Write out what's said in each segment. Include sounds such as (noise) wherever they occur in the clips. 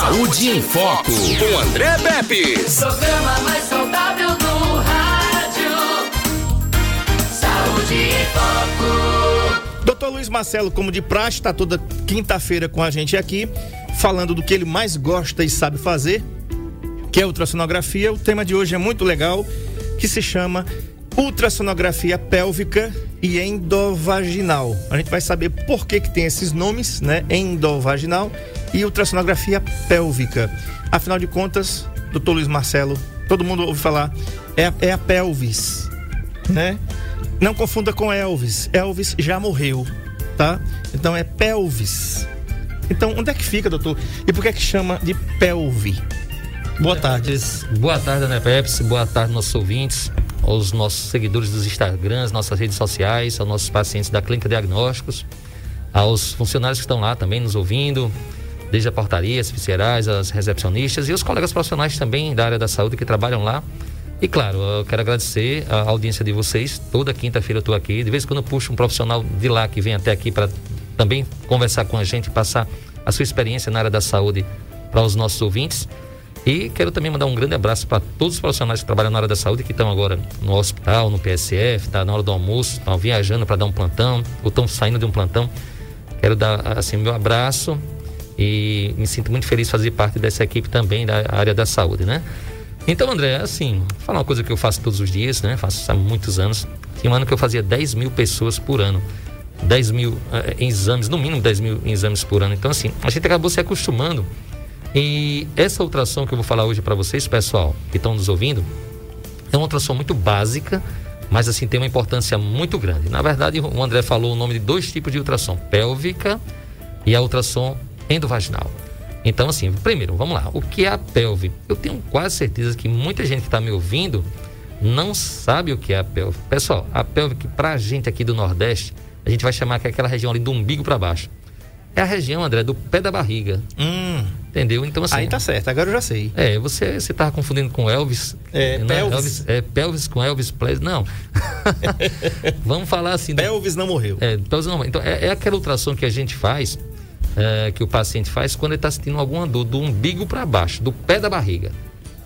Saúde em Foco, com André Pepe. Programa mais saudável do rádio. Saúde em Foco. Doutor Luiz Marcelo, como de praxe, está toda quinta-feira com a gente aqui, falando do que ele mais gosta e sabe fazer, que é ultrassonografia. O tema de hoje é muito legal, que se chama ultrassonografia pélvica e endovaginal. A gente vai saber por que, que tem esses nomes, né? Endovaginal e ultrassonografia pélvica. Afinal de contas, doutor Luiz Marcelo, todo mundo ouve falar, é, a- é a pelvis, né? Não confunda com Elvis. Elvis já morreu, tá? Então é pelvis. Então, onde é que fica, doutor? E por que é que chama de pelve? Boa tarde. Antes, Boa tarde, Ana Pepsi. Boa tarde, nossos ouvintes, aos nossos seguidores dos Instagrams, nossas redes sociais, aos nossos pacientes da Clínica Diagnósticos, aos funcionários que estão lá também nos ouvindo, desde a portaria, as viscerais, as recepcionistas e os colegas profissionais também da área da saúde que trabalham lá. E claro, eu quero agradecer a audiência de vocês. Toda quinta-feira eu estou aqui. De vez em quando eu puxo um profissional de lá que vem até aqui para também conversar com a gente, passar a sua experiência na área da saúde para os nossos ouvintes. E quero também mandar um grande abraço para todos os profissionais que trabalham na área da saúde, que estão agora no hospital, no PSF, tá na hora do almoço, estão viajando para dar um plantão, ou estão saindo de um plantão. Quero dar assim meu abraço e me sinto muito feliz de fazer parte dessa equipe também da área da saúde, né? Então, André, assim, falar uma coisa que eu faço todos os dias, né? Faço há muitos anos. Tinha um ano que eu fazia 10 mil pessoas por ano. 10 mil eh, exames, no mínimo 10 mil exames por ano. Então, assim, a gente acabou se acostumando. E essa ultrassom que eu vou falar hoje para vocês, pessoal, que estão nos ouvindo, é uma ultrassom muito básica, mas assim tem uma importância muito grande. Na verdade, o André falou o nome de dois tipos de ultrassom: pélvica e a ultrassom endovaginal. Então, assim, primeiro, vamos lá. O que é a pelve? Eu tenho quase certeza que muita gente que está me ouvindo não sabe o que é a pelve. Pessoal, a pelve que pra gente aqui do Nordeste, a gente vai chamar que é aquela região ali do umbigo para baixo. É a região, André, do pé da barriga. Hum, Entendeu? Então, assim. aí tá certo, agora eu já sei. É, você você tava confundindo com Elvis. É, né? pelvis. Elvis é, pelvis com Elvis Presley. Não. (laughs) Vamos falar assim. do- Pelvis não morreu. É, pelvis não. Então, é, é aquela ultrassom que a gente faz, é, que o paciente faz quando ele está sentindo alguma dor do umbigo para baixo, do pé da barriga.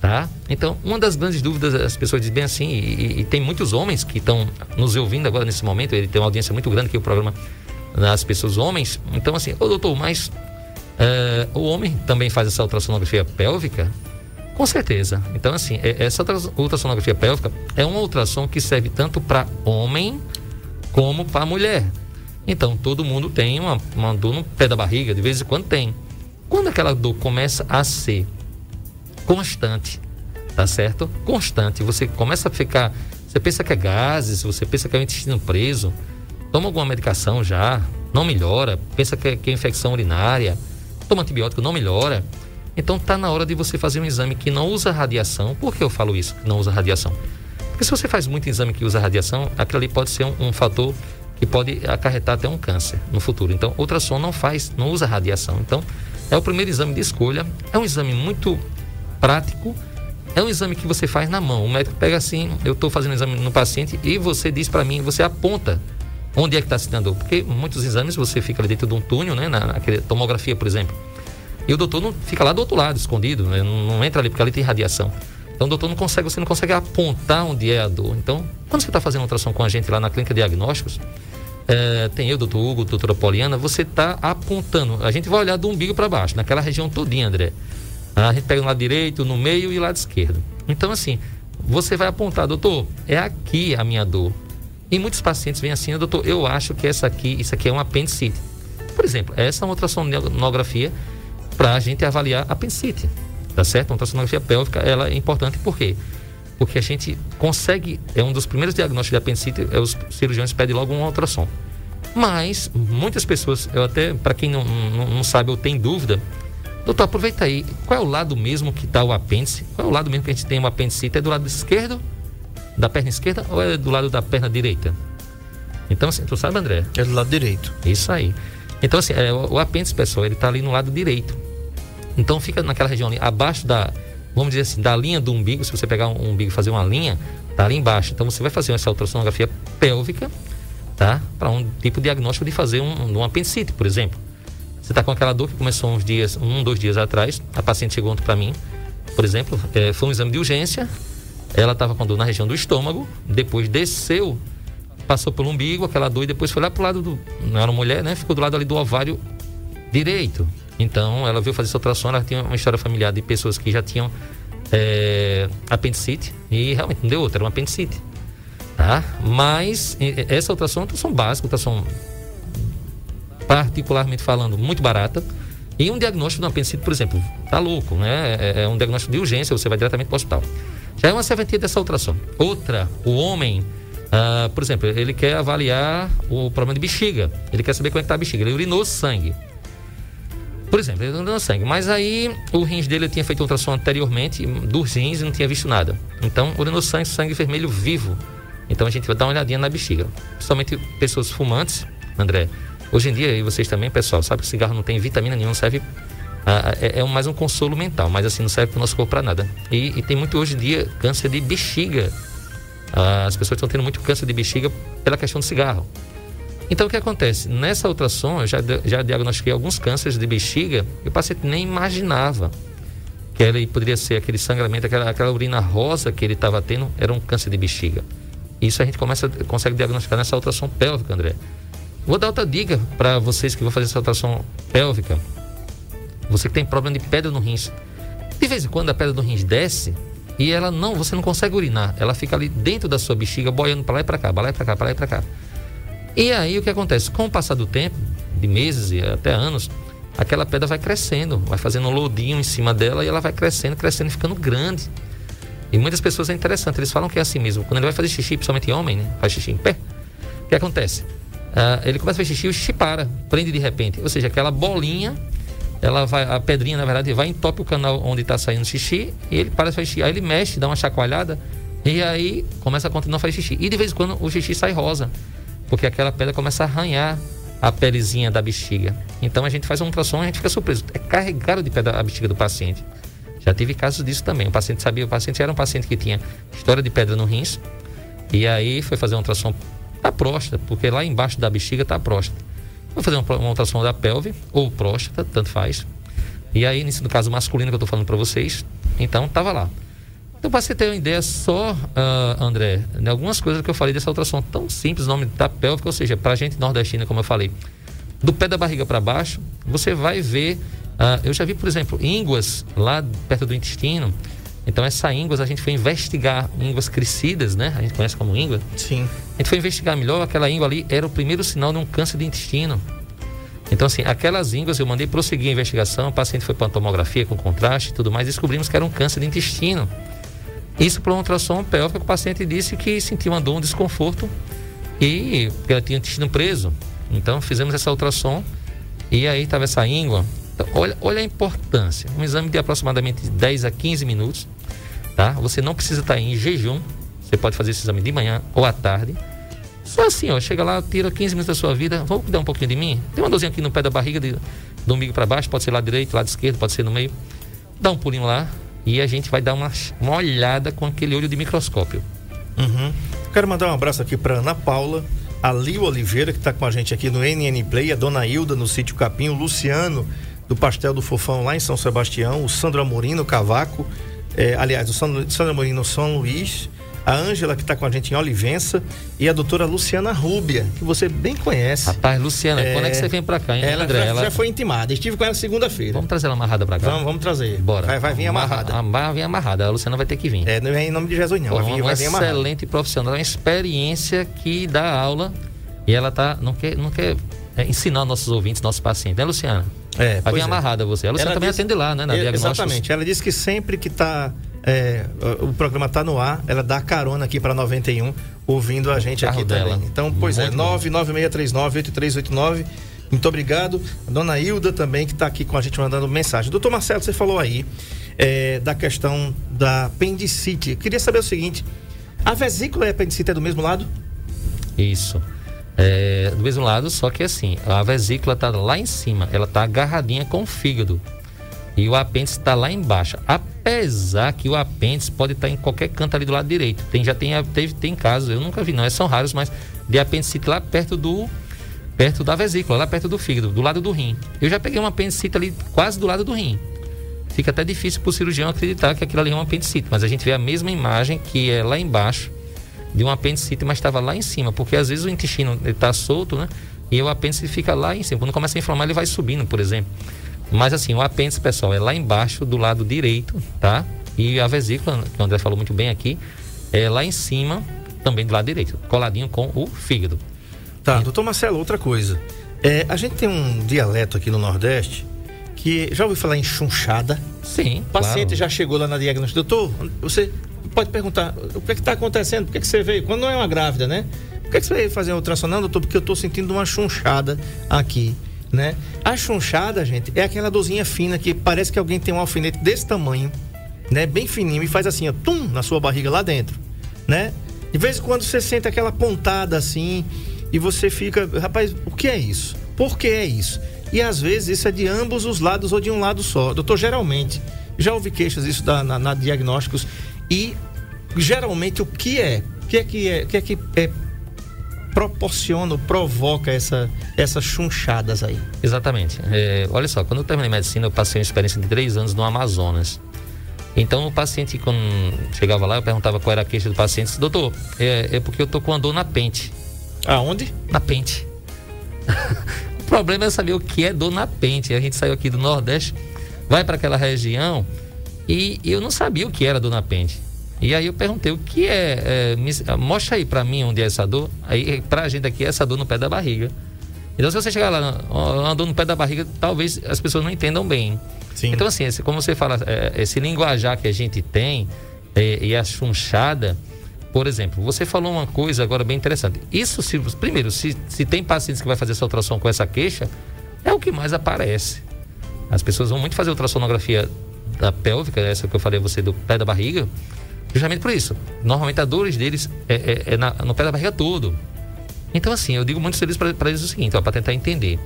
Tá? Então, uma das grandes dúvidas, as pessoas dizem bem assim, e, e- tem muitos homens que estão nos ouvindo agora nesse momento, ele tem uma audiência muito grande que o programa das pessoas homens. Então, assim, ô doutor, mas é, o homem também faz essa ultrassonografia pélvica? Com certeza. Então, assim, essa ultra- ultrassonografia pélvica é uma ultrassom que serve tanto para homem como para mulher. Então, todo mundo tem uma, uma dor no pé da barriga, de vez em quando tem. Quando aquela dor começa a ser constante, tá certo? Constante. Você começa a ficar. Você pensa que é gases, você pensa que é o intestino preso, toma alguma medicação já, não melhora, pensa que é, que é infecção urinária, toma antibiótico, não melhora. Então tá na hora de você fazer um exame que não usa radiação. Por que eu falo isso, que não usa radiação? Porque se você faz muito exame que usa radiação, aquilo ali pode ser um, um fator pode acarretar até um câncer no futuro. Então, ultrassom não faz, não usa radiação. Então, é o primeiro exame de escolha. É um exame muito prático. É um exame que você faz na mão. O médico pega assim, eu estou fazendo um exame no paciente e você diz para mim, você aponta onde é que está a dor. Porque muitos exames você fica ali dentro de um túnel, né? Na, naquele, tomografia, por exemplo. E o doutor não fica lá do outro lado, escondido, né? não, não entra ali porque ali tem radiação. Então o doutor não consegue, você não consegue apontar onde é a dor. Então, quando você está fazendo ultrassom com a gente lá na clínica de diagnósticos, é, tem eu, doutor Hugo, doutora Poliana, você está apontando. A gente vai olhar do umbigo para baixo, naquela região todinha, André. A gente pega no lado direito, no meio e lado esquerdo. Então, assim, você vai apontar, doutor, é aqui a minha dor. E muitos pacientes vêm assim, doutor, eu acho que essa aqui, isso aqui é um apendicite. Por exemplo, essa é uma ultrassonografia para a gente avaliar apendicite. Tá certo? Uma ultrassonografia pélvica, ela é importante por quê? Porque a gente consegue, é um dos primeiros diagnósticos de apendicite, é os cirurgiões pedem logo um ultrassom. Mas muitas pessoas, eu até, para quem não, não, não sabe ou tem dúvida, doutor, aproveita aí, qual é o lado mesmo que está o apêndice? Qual é o lado mesmo que a gente tem o apendicite? É do lado esquerdo, da perna esquerda, ou é do lado da perna direita? Então, assim, tu sabe, André? É do lado direito. Isso aí. Então, assim, é, o, o apêndice, pessoal, ele está ali no lado direito. Então, fica naquela região ali, abaixo da, vamos dizer assim, da linha do umbigo. Se você pegar um umbigo e fazer uma linha, tá ali embaixo. Então, você vai fazer essa Você está com aquela dor que começou uns dias, um, dois dias atrás. A paciente chegou ontem para mim, por exemplo, é, foi um exame de urgência. Ela estava com dor na região do estômago, depois desceu, passou pelo umbigo, aquela dor, e depois foi lá pro lado do. Não era uma mulher, né? Ficou do lado ali do ovário direito. Então, ela veio fazer essa ultrassom, ela tinha uma história familiar de pessoas que já tinham é, apendicite, e realmente não deu outra, era uma apendicite. Tá? Mas essa ultrassom é uma ultrassom básica, ultrassom particularmente falando, muito barata. E um diagnóstico de uma apendicite, por exemplo, tá louco, né? É, é um diagnóstico de urgência, você vai diretamente para o hospital. Já é uma serventia dessa ultrassom. Outra, o homem, ah, por exemplo, ele quer avaliar o problema de bexiga. Ele quer saber como é que tá a bexiga. Ele urinou sangue. Por exemplo, ele urinou sangue. Mas aí o rins dele tinha feito ultrassom anteriormente dos rins e não tinha visto nada. Então, urinou sangue, sangue vermelho vivo. Então a gente vai dar uma olhadinha na bexiga. Principalmente pessoas fumantes, André. Hoje em dia, e vocês também, pessoal, sabe que o cigarro não tem vitamina nenhuma, serve. Ah, é, é, mais um consolo mental, mas assim, não serve para o nosso corpo para nada. E, e, tem muito hoje em dia câncer de bexiga. Ah, as pessoas estão tendo muito câncer de bexiga pela questão do cigarro. Então o que acontece? Nessa ultrassom, eu já, já diagnostiquei alguns cânceres de bexiga e o paciente nem imaginava que ele poderia ser aquele sangramento, aquela, aquela urina rosa que ele estava tendo, era um câncer de bexiga. Isso a gente começa, consegue diagnosticar nessa ultrassom pélvica, André. Vou dar outra dica para vocês que vão fazer essa ultrassom pélvica. Você que tem problema de pedra no rins. De vez em quando a pedra do rins desce e ela não, você não consegue urinar. Ela fica ali dentro da sua bexiga, boiando para lá e para cá, para lá e para cá, para lá e para cá. E aí o que acontece? Com o passar do tempo, de meses e até anos, aquela pedra vai crescendo, vai fazendo um lodinho em cima dela e ela vai crescendo, crescendo e ficando grande. E muitas pessoas é interessante, eles falam que é assim mesmo. Quando ele vai fazer xixi, principalmente homem, né? Faz xixi em pé. O que acontece? Uh, ele começa a fazer xixi, o xixi para, prende de repente. Ou seja, aquela bolinha, ela vai, a pedrinha, na verdade, vai entope o canal onde está saindo o xixi e ele para de fazer xixi. Aí ele mexe, dá uma chacoalhada e aí começa a continuar a fazer xixi. E de vez em quando o xixi sai rosa, porque aquela pedra começa a arranhar a pelezinha da bexiga. Então a gente faz um ultrassom e a gente fica surpreso. É carregado de pedra a bexiga do paciente. Já tive casos disso também. O paciente sabia, o paciente era um paciente que tinha história de pedra no rins. E aí foi fazer uma ultrassom da próstata, porque lá embaixo da bexiga está a próstata. Foi fazer uma, uma ultrassom da pelve ou próstata, tanto faz. E aí, nesse no caso masculino que eu estou falando para vocês, então estava lá. Então, para você ter uma ideia só, uh, André, de algumas coisas que eu falei dessa ultrassom tão simples, nome da pélvica, ou seja, para a gente nordestina, como eu falei, do pé da barriga para baixo, você vai ver Uh, eu já vi, por exemplo, ínguas lá perto do intestino. Então, essa ínguas a gente foi investigar, ínguas crescidas, né? A gente conhece como íngua. Sim. A gente foi investigar melhor, aquela íngua ali era o primeiro sinal de um câncer de intestino. Então, assim, aquelas ínguas eu mandei prosseguir a investigação, o paciente foi para uma tomografia com contraste e tudo mais, descobrimos que era um câncer de intestino. Isso por uma ultrassom pélvica, o paciente disse que sentiu uma dor, um desconforto e ela tinha intestino preso. Então, fizemos essa ultrassom e aí estava essa íngua então, olha, olha a importância. Um exame de aproximadamente 10 a 15 minutos, tá? Você não precisa estar em jejum. Você pode fazer esse exame de manhã ou à tarde. Só assim, ó, chega lá, tira 15 minutos da sua vida, vamos cuidar um pouquinho de mim. Tem uma dorzinha aqui no pé da barriga, de, do umbigo para baixo, pode ser lado direito, lado esquerdo, pode ser no meio. Dá um pulinho lá e a gente vai dar uma, uma olhada com aquele olho de microscópio. Uhum. Quero mandar um abraço aqui para Ana Paula, a Lio Oliveira, que está com a gente aqui no NN Play, a Dona Hilda no sítio Capim, o Luciano do Pastel do Fofão lá em São Sebastião, o Sandro Amorim no Cavaco, é, aliás, o Sandro, Sandro Amorim no São Luís, a Ângela, que está com a gente em Olivença, e a doutora Luciana Rúbia, que você bem conhece. Rapaz, Luciana, é, quando é que você vem para cá, hein, ela André? Já, ela já foi intimada, estive com ela segunda-feira. Vamos trazer ela amarrada para cá? Vamos, vamos trazer. Bora. Vai, vai vir amarrada. Vai vir amarrada, a Luciana vai ter que vir. É, não é em nome de Jesus não, Pô, vai vir, uma vai vir amarrada. excelente profissional, uma experiência que dá aula e ela tá, não quer, não quer é, ensinar nossos ouvintes, nossos pacientes, né, Luciana? É, Vai vir é. amarrada você. A Luciana Ela também disse- atende lá, né? Na É. Exatamente. Ela disse que sempre que tá. É, o programa tá no ar, ela dá carona aqui para 91, ouvindo a gente aqui dela. também. Então, pois é, Muito bom. 996398389. Muito obrigado. A dona Hilda também, que está aqui com a gente mandando mensagem. Doutor Marcelo, você falou aí é, da questão da apendicite. Eu queria saber o seguinte: a vesícula e a apendicite é do mesmo lado? Isso. É, do mesmo lado, só que assim, a vesícula está lá em cima, ela está agarradinha com o fígado. E o apêndice está lá embaixo. Apesar que o apêndice pode estar em qualquer canto ali do lado direito. Tem, já tem, teve, tem casos, eu nunca vi, não, são raros, mas de apendicite lá perto do, perto da vesícula, lá perto do fígado, do lado do rim. Eu já peguei uma apendicite ali quase do lado do rim. Fica até difícil para o cirurgião acreditar que aquilo ali é uma apendicite, mas a gente vê a mesma imagem que é lá embaixo de um apendicite, mas estava lá em cima, porque às vezes o intestino está solto, né? E o apêndice fica lá em cima. Quando começa a inflamar, ele vai subindo, por exemplo. Mas assim, o apêndice, pessoal, é lá embaixo do lado direito, tá? E a vesícula, que o André falou muito bem aqui, é lá em cima, também do lado direito, coladinho com o fígado. Tá, doutor Marcelo, outra coisa. É, a gente tem um dialeto aqui no Nordeste que já ouviu falar em chunchada? Sim. O paciente claro. já chegou lá na diagnóstica, doutor, você pode perguntar o que é está acontecendo, por que, que você veio? Quando não é uma grávida, né? Por que, que você veio fazer a ultrassom? Não, doutor, porque eu estou sentindo uma chunchada aqui. Né? A chunchada, gente, é aquela dorzinha fina que parece que alguém tem um alfinete desse tamanho, né? Bem fininho e faz assim, ó, tum, na sua barriga lá dentro, né? De vez em quando você sente aquela pontada assim e você fica, rapaz, o que é isso? Por que é isso? E às vezes isso é de ambos os lados ou de um lado só. Doutor, geralmente, já ouvi queixas disso da, na, na diagnósticos e geralmente o que é? O que é que é, que é, que é proporciona, provoca essa, essas chunchadas aí? Exatamente. É, olha só, quando eu terminei medicina, eu passei uma experiência de três anos no Amazonas. Então, o paciente, quando chegava lá, eu perguntava qual era a queixa do paciente. Disse, Doutor, é, é porque eu tô com a dor na pente. Aonde? Na pente. (laughs) o problema é saber o que é dor na pente. A gente saiu aqui do Nordeste, vai para aquela região e eu não sabia o que era dor na pente. E aí eu perguntei o que é, é me, mostra aí para mim onde é essa dor. Aí pra gente aqui é essa dor no pé da barriga. Então se você chegar lá, uma dor no pé da barriga, talvez as pessoas não entendam bem. Sim. Então assim, esse, como você fala, é, esse linguajar que a gente tem é, e a chunchada, por exemplo, você falou uma coisa agora bem interessante. Isso, se, primeiro, se, se tem pacientes que vai fazer essa ultrassom com essa queixa, é o que mais aparece. As pessoas vão muito fazer ultrassonografia da pélvica, essa que eu falei a você do pé da barriga, justamente por isso. Normalmente a dores deles é, é, é na, no pé da barriga todo. Então, assim, eu digo muito vezes para eles o seguinte, para tentar entender.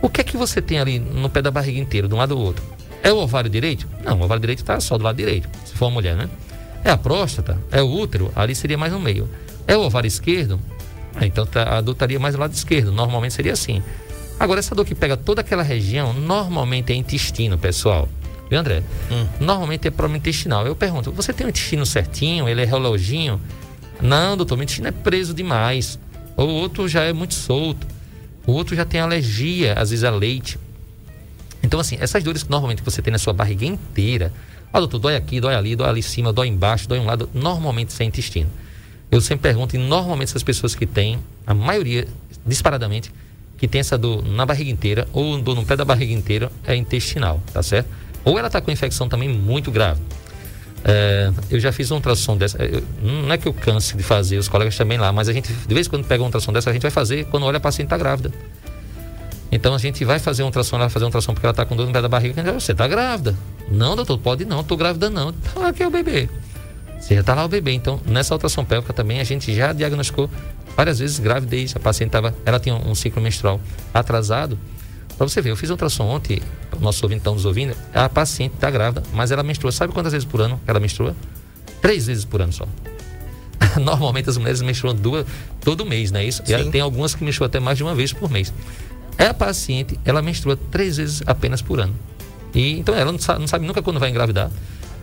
O que é que você tem ali no pé da barriga inteiro, de um lado ou outro? É o ovário direito? Não, o ovário direito está só do lado direito, se for uma mulher, né? É a próstata? É o útero? Ali seria mais no meio. É o ovário esquerdo? Ah, então tá, a dor estaria mais do lado esquerdo. Normalmente seria assim. Agora, essa dor que pega toda aquela região, normalmente é intestino, pessoal. Viu, André? Hum. Normalmente é problema intestinal. Eu pergunto, você tem o intestino certinho? Ele é reloginho? Não, doutor, meu intestino é preso demais. O outro já é muito solto. O outro já tem alergia, às vezes a leite. Então, assim, essas dores que normalmente você tem na sua barriga inteira, ah, doutor, dói aqui, dói ali, dói ali em cima, dói embaixo, dói um lado, normalmente isso é intestino. Eu sempre pergunto, e normalmente essas pessoas que têm, a maioria, disparadamente, que tem essa dor na barriga inteira, ou dor no pé da barriga inteira, é intestinal, tá certo? Ou ela está com infecção também muito grave. É, eu já fiz uma ultrassom dessa. Eu, não é que eu canse de fazer, os colegas também lá, mas a gente, de vez em quando pega uma ultrassom dessa, a gente vai fazer quando olha a paciente está grávida. Então a gente vai fazer uma ultrassom, ela vai fazer uma ultrassom porque ela está com dor no pé da barriga. Você está grávida? Não, doutor, pode não, estou grávida não. (laughs) Lá que é o bebê. Você já está lá o bebê. Então, nessa ultrassom pélvica também a gente já diagnosticou várias vezes gravidez. A paciente tava, ela tinha um ciclo menstrual atrasado. Para você ver, eu fiz ultrassom ontem, o nosso ouvinte está nos ouvindo, a paciente está grávida, mas ela menstrua. Sabe quantas vezes por ano ela menstrua? Três vezes por ano só. (laughs) Normalmente as mulheres menstruam duas todo mês, não é isso? E tem algumas que menstruam até mais de uma vez por mês. É a paciente, ela menstrua três vezes apenas por ano. E, então ela não sabe, não sabe nunca quando vai engravidar.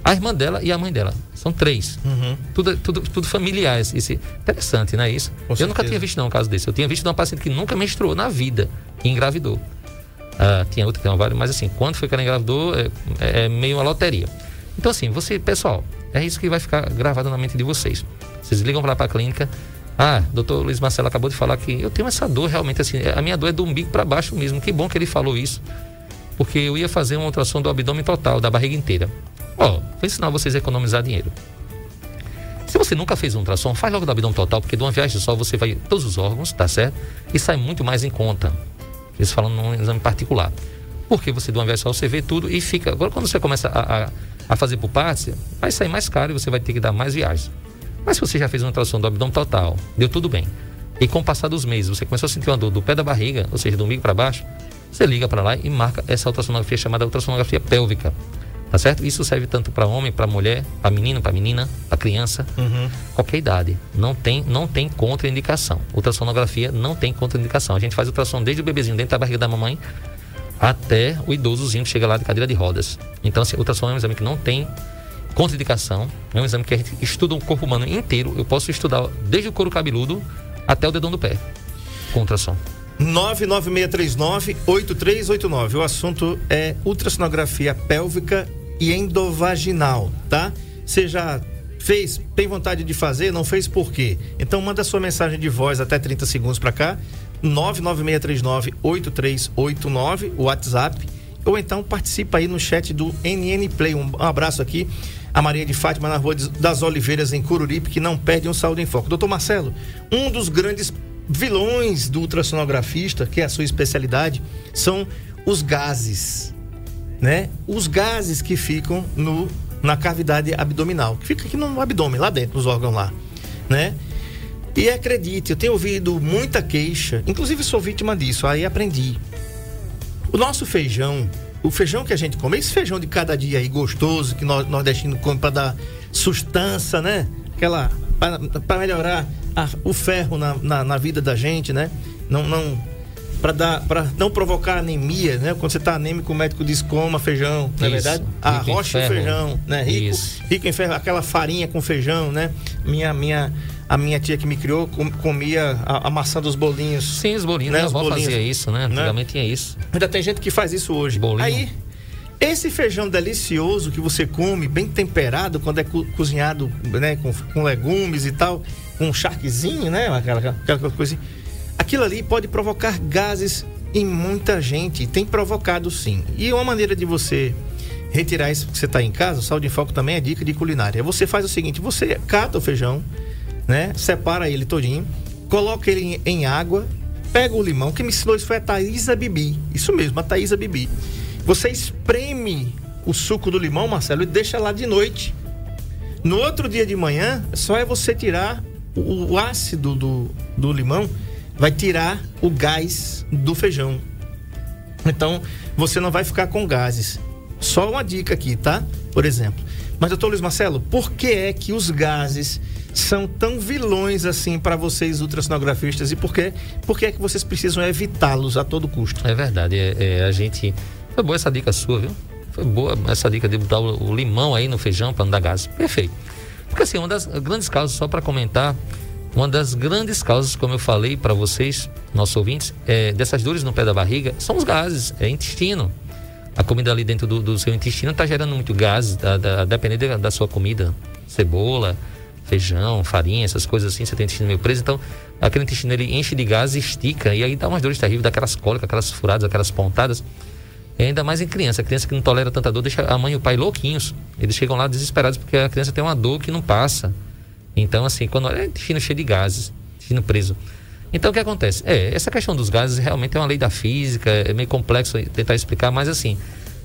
A irmã dela e a mãe dela. São três. Uhum. Tudo, tudo, tudo familiares. É interessante, não é isso? Com eu certeza. nunca tinha visto não um caso desse. Eu tinha visto de uma paciente que nunca menstruou na vida e engravidou. Ah, tinha outra que um vários, mas assim, quando foi que ela engravidou, é, é, meio uma loteria. Então, assim, você, pessoal, é isso que vai ficar gravado na mente de vocês. Vocês ligam lá para a clínica. Ah, doutor Luiz Marcelo acabou de falar que eu tenho essa dor realmente assim. A minha dor é do umbigo para baixo mesmo. Que bom que ele falou isso. Porque eu ia fazer uma ultrassom do abdômen total, da barriga inteira. Ó, vou ensinar vocês a economizar dinheiro. Se você nunca fez um ultrassom, faz logo do abdômen total, porque de uma viagem só você vai todos os órgãos, tá certo? E sai muito mais em conta. Eles falam num exame particular. Porque você de uma vez só você vê tudo e fica. Agora quando você começa a, a, a fazer por partes, vai sair mais caro e você vai ter que dar mais viagens. Mas se você já fez uma ultrassom do abdômen total, deu tudo bem. E com o passar dos meses, você começou a sentir uma dor do pé da barriga, ou seja, do umbigo para baixo, você liga para lá e marca essa ultrassonografia chamada ultrassonografia pélvica. Tá certo? Isso serve tanto para homem, para mulher, para menino, para menina, para criança, Uhum. qualquer idade. Não tem, não tem contraindicação. Ultrassonografia não tem contraindicação. A gente faz ultrassom desde o bebezinho dentro da barriga da mamãe até o idosozinho que chega lá de cadeira de rodas. Então, assim, ultrassom é um exame que não tem contraindicação. É um exame que a gente estuda o corpo humano inteiro. Eu posso estudar desde o couro cabeludo até o dedão do pé com ultrassom. 99639-8389. O assunto é ultrassonografia pélvica e endovaginal, tá? Você já fez, tem vontade de fazer, não fez por quê? Então manda sua mensagem de voz até 30 segundos para cá, 99639-8389, o WhatsApp, ou então participa aí no chat do NN Play. Um abraço aqui a Maria de Fátima na Rua das Oliveiras, em Cururipe, que não perde um saúde em foco. Doutor Marcelo, um dos grandes vilões do ultrassonografista, que é a sua especialidade, são os gases, né? Os gases que ficam no, na cavidade abdominal, que fica aqui no abdômen, lá dentro, nos órgãos lá, né? E acredite, eu tenho ouvido muita queixa, inclusive sou vítima disso, aí aprendi. O nosso feijão, o feijão que a gente come, esse feijão de cada dia aí gostoso, que nós nordestino come para dar sustância, né? Aquela. para melhorar a, o ferro na, na, na, vida da gente, né? Não. não para dar para não provocar anemia, né? Quando você tá anêmico, o médico diz coma feijão, não é verdade? A rocha e feijão, né? Rico, Isso. rico em ferro, aquela farinha com feijão, né? Minha minha a minha tia que me criou comia a, a maçã dos bolinhos. Sim, os bolinhos. Né? Minha avó bolinhos, fazia isso, né? Antigamente né? tinha isso. Ainda tem gente que faz isso hoje. Bolinho. Aí, esse feijão delicioso que você come, bem temperado, quando é co cozinhado né, com, com, legumes e tal, com um charquezinho, né? Aquela, aquela coisa. Aquilo ali pode provocar gases em muita gente. Tem provocado sim. E uma maneira de você retirar isso que você está em casa, o Saúde em Foco também é dica de culinária. Você faz o seguinte: você cata o feijão né? Separa ele todinho, coloca ele em, água, pega o limão. Quem me ensinou isso foi a Thaisa Bibi. Isso mesmo, a Thaisa Bibi. Você espreme o suco do limão, Marcelo, e deixa lá de noite. No outro dia de manhã, só é você tirar o, o ácido do, do limão, vai tirar o gás do feijão. Então, você não vai ficar com gases. Só uma dica aqui, tá? Por exemplo. Mas, doutor Luiz Marcelo, por que é que os gases são tão vilões assim para vocês ultrassonografistas e por que, por que é que vocês precisam evitá-los a todo custo? É verdade, é, é, a gente foi boa essa dica sua, viu? Foi boa essa dica de botar o, o limão aí no feijão para não dar gás. Perfeito. Porque assim, uma das grandes causas só para comentar, uma das grandes causas, como eu falei para vocês, nossos ouvintes, é, dessas dores no pé da barriga, são os gases, é intestino. A comida ali dentro do, do seu intestino está gerando muito gás, a, a, a depender da, da sua comida, cebola, feijão, farinha, essas coisas assim, você tem intestino meio preso, então aquele intestino ele enche de gás, estica e aí dá umas dores terríveis, dá aquelas cólicas, aquelas furadas, aquelas pontadas. E ainda mais em criança, a criança que não tolera tanta dor deixa a mãe e o pai louquinhos. Eles chegam lá desesperados porque a criança tem uma dor que não passa. Então, assim, quando é intestino cheio de gases, intestino preso. Então, o que acontece? É, essa questão dos gases realmente é uma lei da física, é meio complexo tentar explicar, mas assim,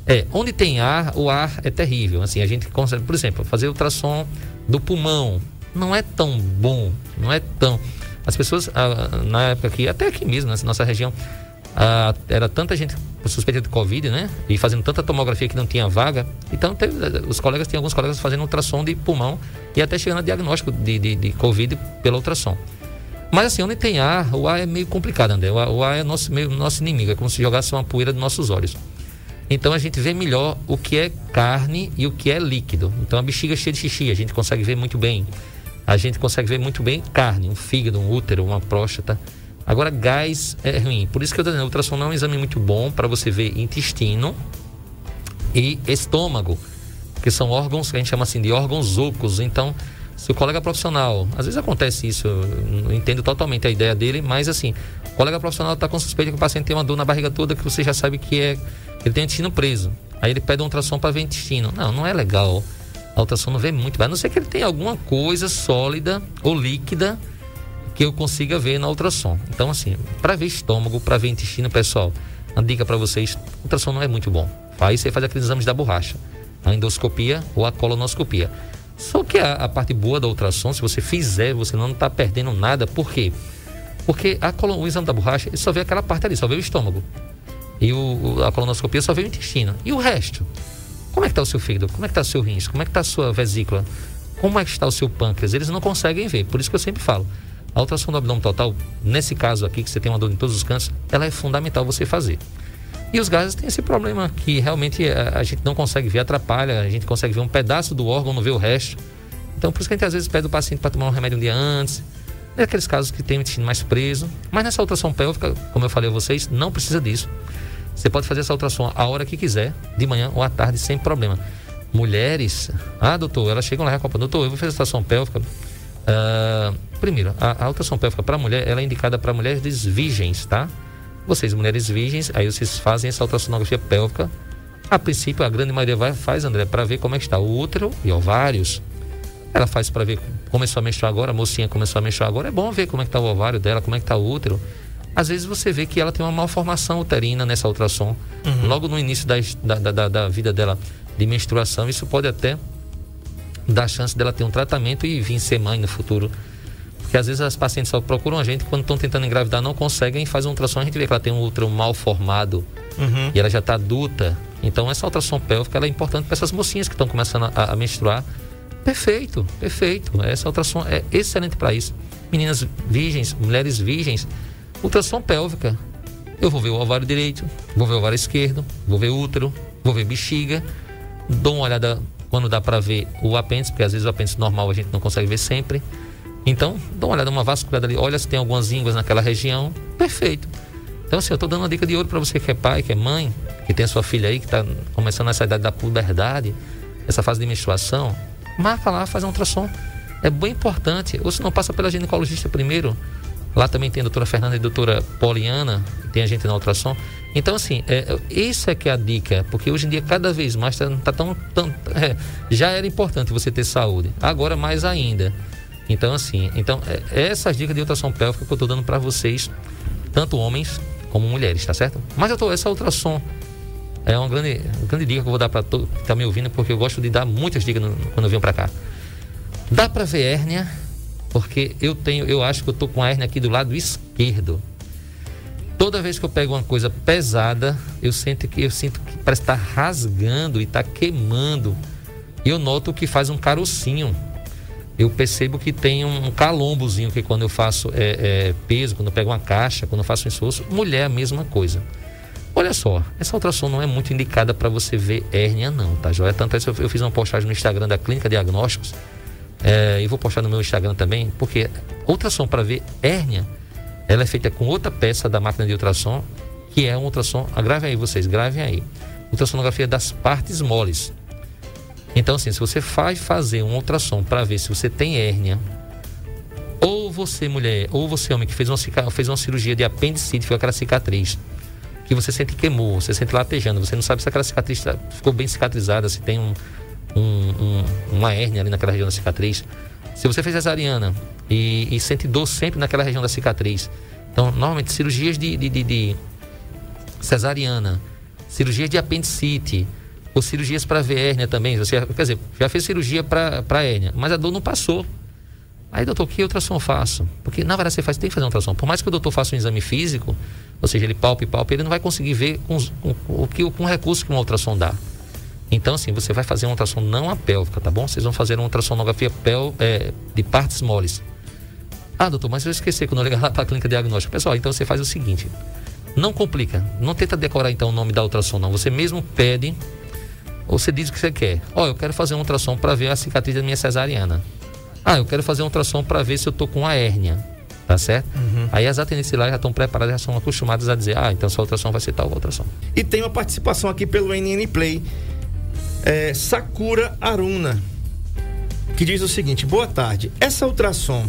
é, onde tem ar, o ar é terrível. Assim, a gente consegue, por exemplo, fazer ultrassom do pulmão. Não é tão bom, não é tão. As pessoas, ah, na época aqui, até aqui mesmo, nessa nossa região, ah, era tanta gente suspeita de Covid, né? E fazendo tanta tomografia que não tinha vaga. Então, teve, os colegas, tem alguns colegas fazendo ultrassom de pulmão e até chegando a diagnóstico de, de, de Covid pelo ultrassom. Mas assim, onde tem ar, o ar é meio complicado, André. O ar, o ar é nosso, meio, nosso inimigo, é como se jogasse uma poeira dos nossos olhos. Então a gente vê melhor o que é carne e o que é líquido. Então a bexiga cheia de xixi, a gente consegue ver muito bem. A gente consegue ver muito bem carne, um fígado, um útero, uma próstata. Agora, gás é ruim. Por isso que eu estou dizendo, ultrassom é um exame muito bom para você ver intestino e estômago, que são órgãos que a gente chama assim de órgãos ocos. Então, se o colega profissional, às vezes acontece isso, eu entendo totalmente a ideia dele, mas assim, o colega profissional está com suspeita que o paciente tem uma dor na barriga toda que você já sabe que é ele tem intestino preso. Aí ele pede um ultrassom para ver intestino. Não, não é legal. A ultrassom não vê muito. A não ser que ele tenha alguma coisa sólida ou líquida que eu consiga ver na ultrassom. Então, assim, para ver estômago, para ver intestino, pessoal, uma dica para vocês: ultrassom não é muito bom. Aí você faz aqueles exames da borracha, a endoscopia ou a colonoscopia. Só que a, a parte boa da ultrassom, se você fizer, você não está perdendo nada. Por quê? Porque a, o exame da borracha, ele só vê aquela parte ali, só vê o estômago. E o, a colonoscopia só vê o intestino. E o resto? Como é que está o seu fígado? Como é que está o seu rins? Como é que está a sua vesícula? Como é que está o seu pâncreas? Eles não conseguem ver. Por isso que eu sempre falo. A ultrassom do abdômen total, nesse caso aqui, que você tem uma dor em todos os cantos, ela é fundamental você fazer. E os gases têm esse problema que realmente a, a, gente não consegue ver, atrapalha, a gente consegue ver um pedaço do órgão, não vê o resto. Então, por isso que a gente às vezes pede o paciente para tomar um remédio um dia antes. É aqueles casos que tem o intestino mais preso. Mas nessa ultrassom pélvica, como eu falei a vocês, não precisa disso. Você pode fazer essa ultrassom a hora que quiser, de manhã ou à tarde, sem problema. Mulheres, ah, doutor, elas chegam lá e doutor, eu vou fazer ultrassom pélvica. Uh, primeiro, a, a ultrassom pélvica para mulher, ela é indicada para mulheres virgens, tá? Vocês, mulheres virgens, aí vocês fazem essa ultrassonografia pélvica. A princípio, a grande maioria vai, faz, André, para ver como é que está o útero e ovários. Ela faz para ver, começou a menstruar agora, a mocinha começou a menstruar agora, é bom ver como é que está o ovário dela, como é que está o útero. Às vezes você vê que ela tem uma malformação uterina nessa ultrassom, uhum. logo no início da, da, da, da vida dela de menstruação, isso pode até dar chance dela ter um tratamento e vir ser mãe no futuro. Porque às vezes as pacientes só procuram a gente quando estão tentando engravidar, não conseguem, faz uma ultrassom, a gente vê que ela tem um útero mal formado uhum. e ela já está adulta. Então essa ultrassom pélvica é importante para essas mocinhas que estão começando a, a, menstruar. Perfeito, perfeito. Essa ultrassom é excelente para isso. Meninas virgens, mulheres virgens, ultrassom pélvica. Eu vou ver o ovário direito, vou ver o ovário esquerdo, vou ver o útero, vou ver bexiga, dou uma olhada quando dá para ver o apêndice, porque às vezes o apêndice normal a gente não consegue ver sempre. Então, dá uma olhada, uma vasculada ali, olha se tem algumas ínguas naquela região. Perfeito. Então, assim, eu estou dando uma dica de ouro para você que é pai, que é mãe, que tem sua filha aí, que está começando essa idade da puberdade, essa fase de menstruação. Marca lá, faz um ultrassom. É bem importante. Ou se não, passa pela ginecologista primeiro. Lá também tem a doutora Fernanda e a doutora Poliana, tem a gente na ultrassom. Então, assim, é, isso é que é a dica, porque hoje em dia, cada vez mais, tá, tá tão. tão é, já era importante você ter saúde, agora mais ainda. Então, assim, então, é, essas dicas de ultrassom pélvica que eu estou dando para vocês, tanto homens como mulheres, tá certo? Mas eu tô, essa ultrassom é uma grande, uma grande dica que eu vou dar para todo que está me ouvindo, porque eu gosto de dar muitas dicas no, quando eu venho para cá. Dá para ver hérnia, porque eu tenho, eu acho que eu tô com a hérnia aqui do lado esquerdo. Toda vez que eu pego uma coisa pesada, eu sinto que eu sinto que parece estar tá rasgando e está queimando. E eu noto que faz um carocinho eu percebo que tem um calombozinho que quando eu faço é, é, peso, quando eu pego uma caixa, quando eu faço um esforço, mulher é a mesma coisa. Olha só, essa ultrassom não é muito indicada para você ver hérnia, não, tá, Joia? Tanto é que eu fiz uma postagem no Instagram da Clínica Diagnósticos, é, e vou postar no meu Instagram também, porque ultrassom para ver hérnia, ela é feita com outra peça da máquina de ultrassom, que é um ultrassom, gravem aí vocês, gravem aí, ultrassonografia das partes moles. Então, assim, se você faz fazer um ultrassom para ver se você tem hérnia, ou você, mulher, ou você, homem, que fez uma, fez uma cirurgia de apendicite, ficou aquela cicatriz, que você sente queimou, você sente latejando, você não sabe se aquela cicatriz tá, ficou bem cicatrizada, se tem um, um, um, uma hérnia ali naquela região da cicatriz. Se você fez cesariana e, e, sente dor sempre naquela região da cicatriz. Então, normalmente, cirurgias de, de, de, de cesariana, cirurgias de apendicite, ou cirurgias para ver hérnia também. Você, quer dizer, já fez cirurgia para hérnia, mas a dor não passou. Aí, doutor, que ultrassom faço? Porque, na verdade, você faz, tem que fazer um ultrassom. Por mais que o doutor faça um exame físico, ou seja, ele palpe, palpe, ele não vai conseguir ver com, com, com, com, com o recurso que um ultrassom dá. Então, assim, você vai fazer um ultrassom não a pélvica, tá bom? Vocês vão fazer uma ultrassonografia pel, é, de partes moles. Ah, doutor, mas eu esqueci quando eu ligar lá para a clínica diagnóstica. Pessoal, então você faz o seguinte: não complica, não tenta decorar então o nome da ultrassom, não. Você mesmo pede ou você diz o que você quer. Ó, oh, eu quero fazer um ultrassom para ver a cicatriz da minha cesariana. Ah, eu quero fazer um ultrassom para ver se eu tô com a hérnia. Tá certo? Uhum. Aí as atendentes lá já estão preparadas, já são acostumadas a dizer, ah, então sua ultrassom vai ser tal ultrassom. E tem uma participação aqui pelo NN Play. É, Sakura Aruna, que diz o seguinte: boa tarde. Essa ultrassom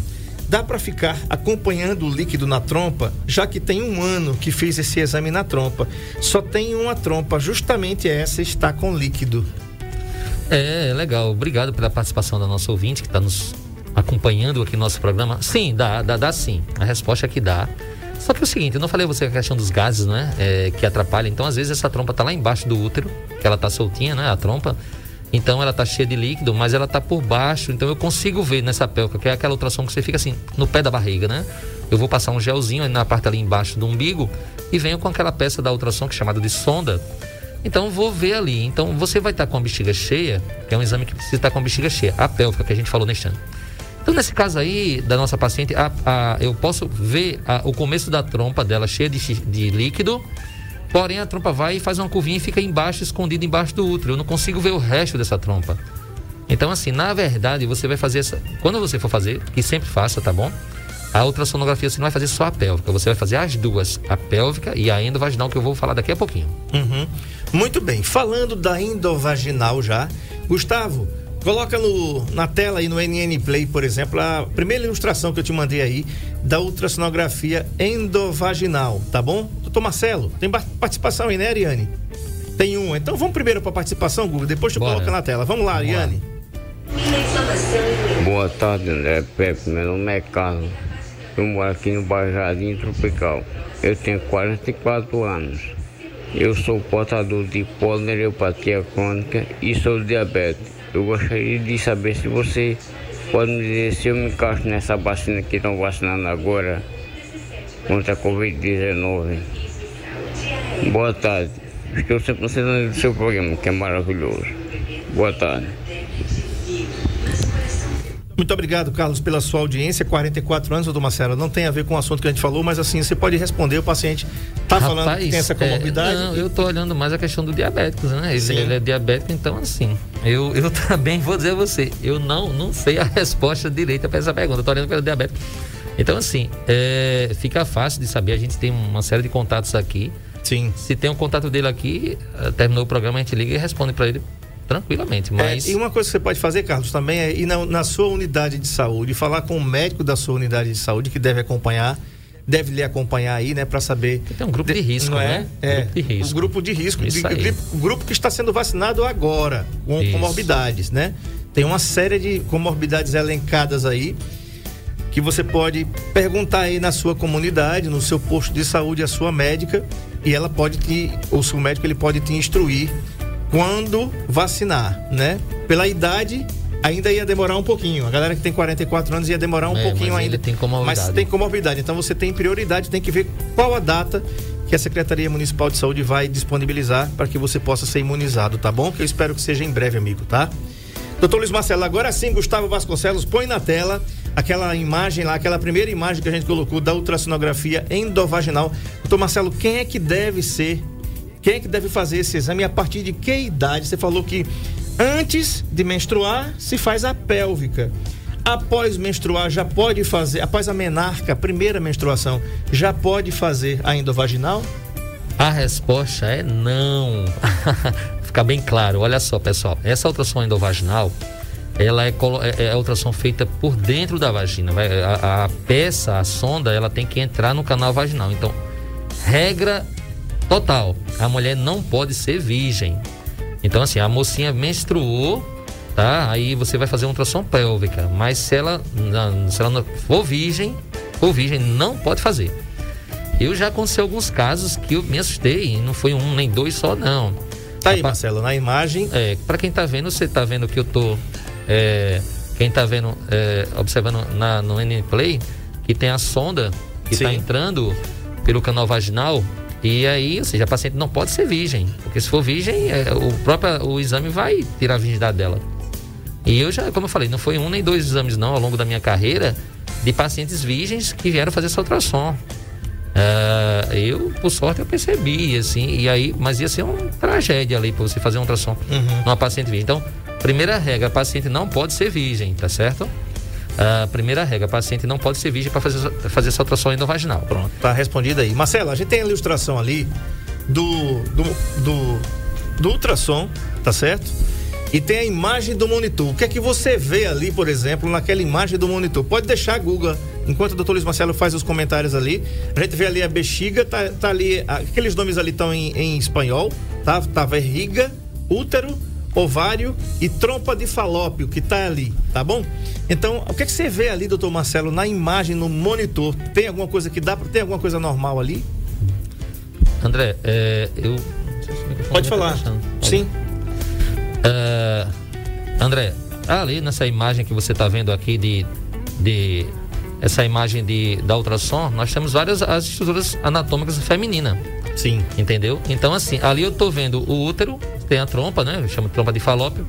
Dá para ficar acompanhando o líquido na trompa, já que tem um ano que fiz esse exame na trompa. Só tem uma trompa, justamente essa está com líquido. É, legal. Obrigado pela participação da nossa ouvinte que está nos acompanhando aqui no nosso programa. Sim, dá, dá, dá sim. A resposta é que dá. Só que é o seguinte, eu não falei você a questão dos gases, né? É, que atrapalha. Então, às vezes, essa trompa tá lá embaixo do útero, que ela tá soltinha, né? A trompa. Então ela tá cheia de líquido, mas ela tá por baixo. Então eu consigo ver nessa pélvica, que é aquela ultrassom que você fica assim, no pé da barriga, né? Eu vou passar um gelzinho na parte ali embaixo do umbigo e venho com aquela peça da ultrassom que é chamada de sonda. Então vou ver ali. Então você vai estar com a bexiga cheia, que é um exame que precisa estar com a bexiga cheia, a pélvica que a gente falou neste ano. Então nesse caso aí da nossa paciente, a, a, eu posso ver a, o começo da trompa dela cheia de, de líquido, porém a trompa vai e faz uma curvinha e fica embaixo, escondida embaixo do útero. Eu não consigo ver o resto dessa trompa. Então assim, na verdade você vai fazer essa, quando você for fazer, que sempre faça, tá bom? A ultrassonografia você não vai fazer só a pélvica, você vai fazer as duas, a pélvica e a endovaginal, que eu vou falar daqui a pouquinho. Uhum. Muito bem. Falando da endovaginal já, Gustavo, coloca no, na tela aí no NN Play, por exemplo, a primeira ilustração que eu te mandei aí da ultrassonografia endovaginal, tá bom? Doutor Marcelo, tem participação aí, né, Ariane? Tem uma. Então vamos primeiro para a participação, Google, depois tu Bora. coloca na tela. Vamos lá, vamos Ariane. Lá. Boa tarde, André Pepe. Meu nome é Carlos. Eu moro aqui no bairro Jardim Tropical. Eu tenho 44 anos. Eu sou portador de polineuropatia crônica e sou diabético. Eu gostaria de saber se você pode me dizer se eu me encaixo nessa vacina que estão vacinando agora contra a Covid-19. Boa tarde. Estou sempre no seu programa, que é maravilhoso. Boa tarde. Muito obrigado, Carlos, pela sua audiência. 44 anos, doutor Marcelo. Não tem a ver com o assunto que a gente falou, mas assim, você pode responder. O paciente está falando que tem essa comorbidade. É, não, eu estou olhando mais a questão do diabético, né? Ele, ele, é diabético, então assim. Eu, eu (laughs) também vou dizer a você, eu não, não sei a resposta direita para essa pergunta. Estou olhando pelo diabético. Então, assim, é, fica fácil de saber. A gente tem uma série de contatos aqui. Sim. Se tem um contato dele aqui, eh, terminou o programa, a gente liga e responde para ele tranquilamente. É, mas... É, e uma coisa que você pode fazer, Carlos, também é ir na, na sua unidade de saúde, falar com o médico da sua unidade de saúde que deve acompanhar deve lhe acompanhar aí, né, para saber. Tem um grupo de, risco, é? né? É, grupo de risco. O grupo de risco, de, de, o grupo que está sendo vacinado agora, com Isso. comorbidades, né? Tem uma série de comorbidades elencadas aí que você pode perguntar aí na sua comunidade, no seu posto de saúde, a sua médica, e ela pode te, ou seu médico ele pode te instruir quando vacinar, né? Pela idade, ainda ia demorar um pouquinho. A galera que tem 44 anos ia demorar um é, pouquinho mas ainda. Tem comorbidade. Mas tem comorbidade. Então você tem prioridade, tem que ver qual a data que a Secretaria Municipal de Saúde vai disponibilizar para que você possa ser imunizado, tá bom? Que eu espero que seja em breve, amigo, tá? Doutor Luiz Marcelo, agora sim, Gustavo Vasconcelos, põe na tela aquela imagem lá, aquela primeira imagem que a gente colocou da ultrassonografia endovaginal. Doutor Marcelo, quem é que deve ser quem é que deve fazer esse exame e a partir de que idade? Você falou que antes de menstruar se faz a pélvica. Após menstruar, já pode fazer, após a menarca, a primeira menstruação, já pode fazer a endovaginal? A resposta é não. (laughs) Ficar bem claro, olha só, pessoal. Essa ultrassom endovaginal, ela é, é, é ultrassom feita por dentro da vagina. A, a peça, a sonda, ela tem que entrar no canal vaginal. Então, regra total. A mulher não pode ser virgem. Então, assim, a mocinha menstruou, tá? Aí você vai fazer uma ultrassom pélvica. Mas se ela, se ela não for virgem, for virgem, não pode fazer. Eu já aconteceu alguns casos que eu me assustei, não foi um nem dois só, não. Tá aí, Marcelo, na imagem. É, para quem tá vendo, você tá vendo que eu tô. É, quem tá vendo, é, observando na, no N Play, que tem a sonda que está entrando pelo canal vaginal, e aí, ou seja, a paciente não pode ser virgem, porque se for virgem, é, o próprio o exame vai tirar a virgindade dela. E eu já, como eu falei, não foi um nem dois exames não ao longo da minha carreira de pacientes virgens que vieram fazer essa ultrassom. Uh, eu, por sorte, eu percebi, assim, e aí, mas ia ser uma tragédia ali para você fazer um ultrassom uhum. numa paciente virgem. Então, primeira regra, paciente não pode ser virgem, tá certo? A primeira regra, paciente não pode ser virgem para fazer, fazer essa ultrassom endovaginal. Pronto, tá respondida aí. Marcelo, a gente tem a ilustração ali do, do, do, do ultrassom, tá certo? E tem a imagem do monitor. O que é que você vê ali, por exemplo, naquela imagem do monitor? Pode deixar a Google, enquanto o doutor Luiz Marcelo faz os comentários ali. A gente vê ali a bexiga, tá, tá ali, aqueles nomes ali estão em, em espanhol, tá? Tá verriga, útero, ovário e trompa de falópio que tá ali, tá bom? Então, o que, é que você vê ali, doutor Marcelo, na imagem, no monitor? Tem alguma coisa que dá para ter alguma coisa normal ali? André, é, eu. Pode falar. Tá Sim. É, André, ali nessa imagem que você está vendo aqui de, de essa imagem de, da ultrassom, nós temos várias as estruturas anatômicas femininas. Sim. Entendeu? Então, assim, ali eu tô vendo o útero, tem a trompa, né? De trompa de falópio,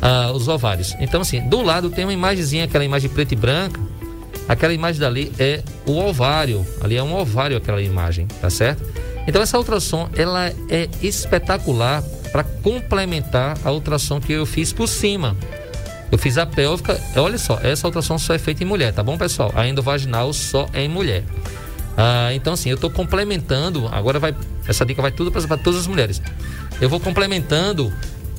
ah, os ovários. Então, assim, do lado tem uma imagenzinha, aquela imagem preta e branca. Aquela imagem dali é o ovário. Ali é um ovário aquela imagem, tá certo? Então essa ultrassom ela é espetacular para complementar a ultrassom que eu fiz por cima. Eu fiz a pélvica, olha só, essa ultrassom só é feita em mulher, tá bom, pessoal? A endovaginal só é em mulher. Ah, então, assim, eu estou complementando. Agora vai. Essa dica vai tudo para todas as mulheres. Eu vou complementando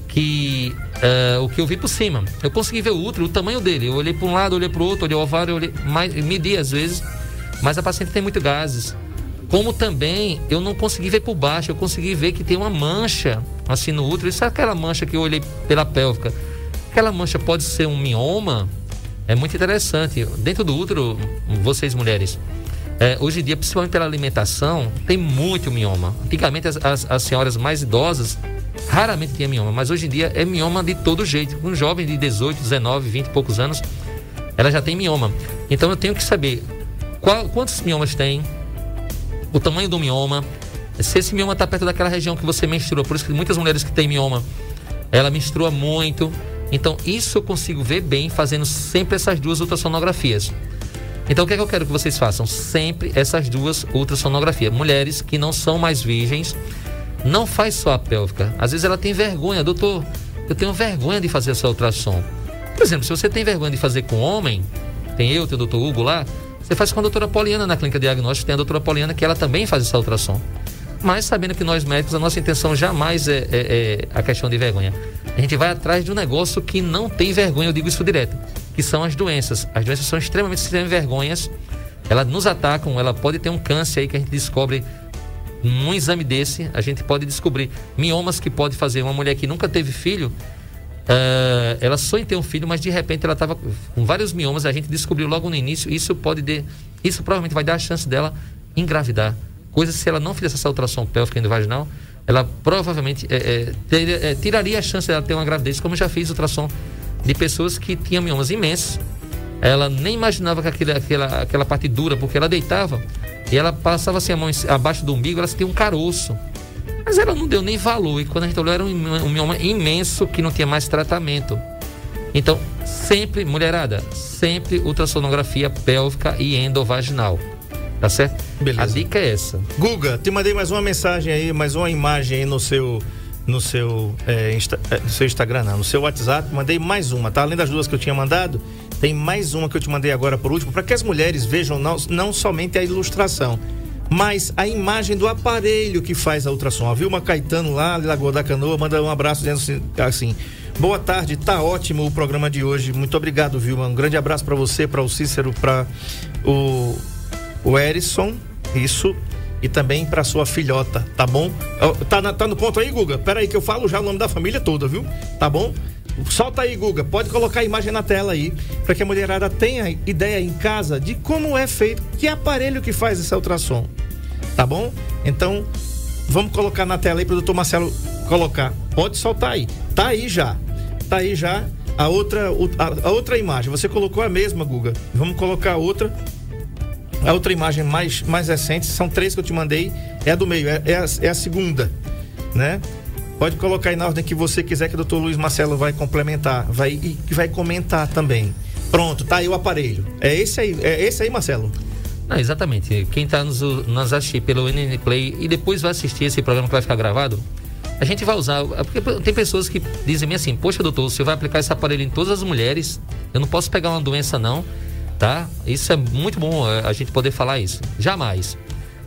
que uh, o que eu vi por cima. Eu consegui ver o útero, o tamanho dele. Eu olhei para um lado, olhei para o outro, olhei o ovário, olhei, mais, medi às vezes. Mas a paciente tem muito gases. Como também eu não consegui ver por baixo, eu consegui ver que tem uma mancha assim no útero. Isso é aquela mancha que eu olhei pela pélvica. Aquela mancha pode ser um mioma. É muito interessante. Dentro do útero, vocês mulheres, é, hoje em dia, principalmente pela alimentação, tem muito mioma. Antigamente, as, as, as, senhoras mais idosas raramente tinham mioma, mas hoje em dia é mioma de todo jeito. Um jovem de 18, 19, 20 e poucos anos, ela já tem mioma. Então eu tenho que saber qual, quantos miomas tem, o tamanho do mioma, se esse mioma está perto daquela região que você menstrua. Por isso que muitas mulheres que têm mioma, ela menstrua muito. Então, isso eu consigo ver bem fazendo sempre essas duas ultrassonografias. Então, o que, é que eu quero que vocês façam? Sempre essas duas ultrassonografias. Mulheres que não são mais virgens, não faz só a pélvica. Às vezes ela tem vergonha, doutor, eu tenho vergonha de fazer essa ultrassom. Por exemplo, se você tem vergonha de fazer com homem, tem eu, tem o doutor Hugo lá, você faz com a doutora Poliana na clínica diagnóstica, tem a doutora Poliana que ela também faz essa ultrassom. Mas sabendo que nós médicos, a nossa intenção jamais é, é, é a questão de vergonha. A gente vai atrás de um negócio que não tem vergonha, eu digo isso direto, que são as doenças. As doenças são extremamente sem vergonhas, elas nos atacam, ela pode ter um câncer aí que a gente descobre num exame desse, a gente pode descobrir miomas que pode fazer uma mulher que nunca teve filho, Uh, ela em ter um filho, mas de repente ela estava com vários miomas. A gente descobriu logo no início. Isso pode de, isso provavelmente vai dar a chance dela engravidar. Coisa se ela não fizesse essa ultrassom pélvica endovaginal, ela provavelmente é, é, ter, é, tiraria a chance dela ter uma gravidez, como eu já fiz ultrassom de pessoas que tinham miomas imensos. Ela nem imaginava que aquele, aquela, aquela parte dura, porque ela deitava e ela passava assim a mão abaixo do umbigo, ela tinha um caroço. Mas ela não deu nem valor. E quando a gente olhou, era um, mioma imenso que não tinha mais tratamento. Então, sempre, mulherada, sempre ultrassonografia pélvica e endovaginal. Tá certo? Beleza. A dica é essa. Guga, te mandei mais uma mensagem aí, mais uma imagem aí no seu no seu, é, Insta, é, no seu Instagram, não, no seu WhatsApp. Mandei mais uma, tá? Além das duas que eu tinha mandado, tem mais uma que eu te mandei agora por último, para que as mulheres vejam não, não somente a ilustração, mas a imagem do aparelho que faz a ultrassom. A Vilma Caetano lá, Lagoa da Canoa, manda um abraço dizendo assim, assim Boa tarde, tá ótimo o programa de hoje. Muito obrigado, Vilma. Um grande abraço para você, para o Cícero, para o, o Erison, isso, e também para sua filhota, tá bom? Tá, na, tá no ponto aí, Guga? Pera aí que eu falo já o nome da família toda, viu? Tá bom? Solta aí, Guga. Pode colocar a imagem na tela aí, para que a mulherada tenha ideia em casa de como é feito, que aparelho que faz esse ultrassom. Tá bom? Então, vamos colocar na tela aí para o doutor Marcelo colocar. Pode soltar aí. Tá aí já. Tá aí já a outra, a, a outra imagem. Você colocou a mesma, Guga. Vamos colocar outra. A outra imagem mais, mais recente, são três que eu te mandei, é a do meio, é, é, a, é a segunda, né? Pode colocar aí na ordem que você quiser que o doutor Luiz Marcelo vai complementar, vai e vai comentar também. Pronto, tá aí o aparelho. É esse aí, é esse aí, Marcelo. Não, exatamente. Quem está nos, nos assistir pelo NN Play e depois vai assistir esse programa que vai ficar gravado, a gente vai usar. Porque tem pessoas que dizem assim: Poxa, doutor, você vai aplicar esse aparelho em todas as mulheres, eu não posso pegar uma doença, não, tá? Isso é muito bom é, a gente poder falar isso. Jamais.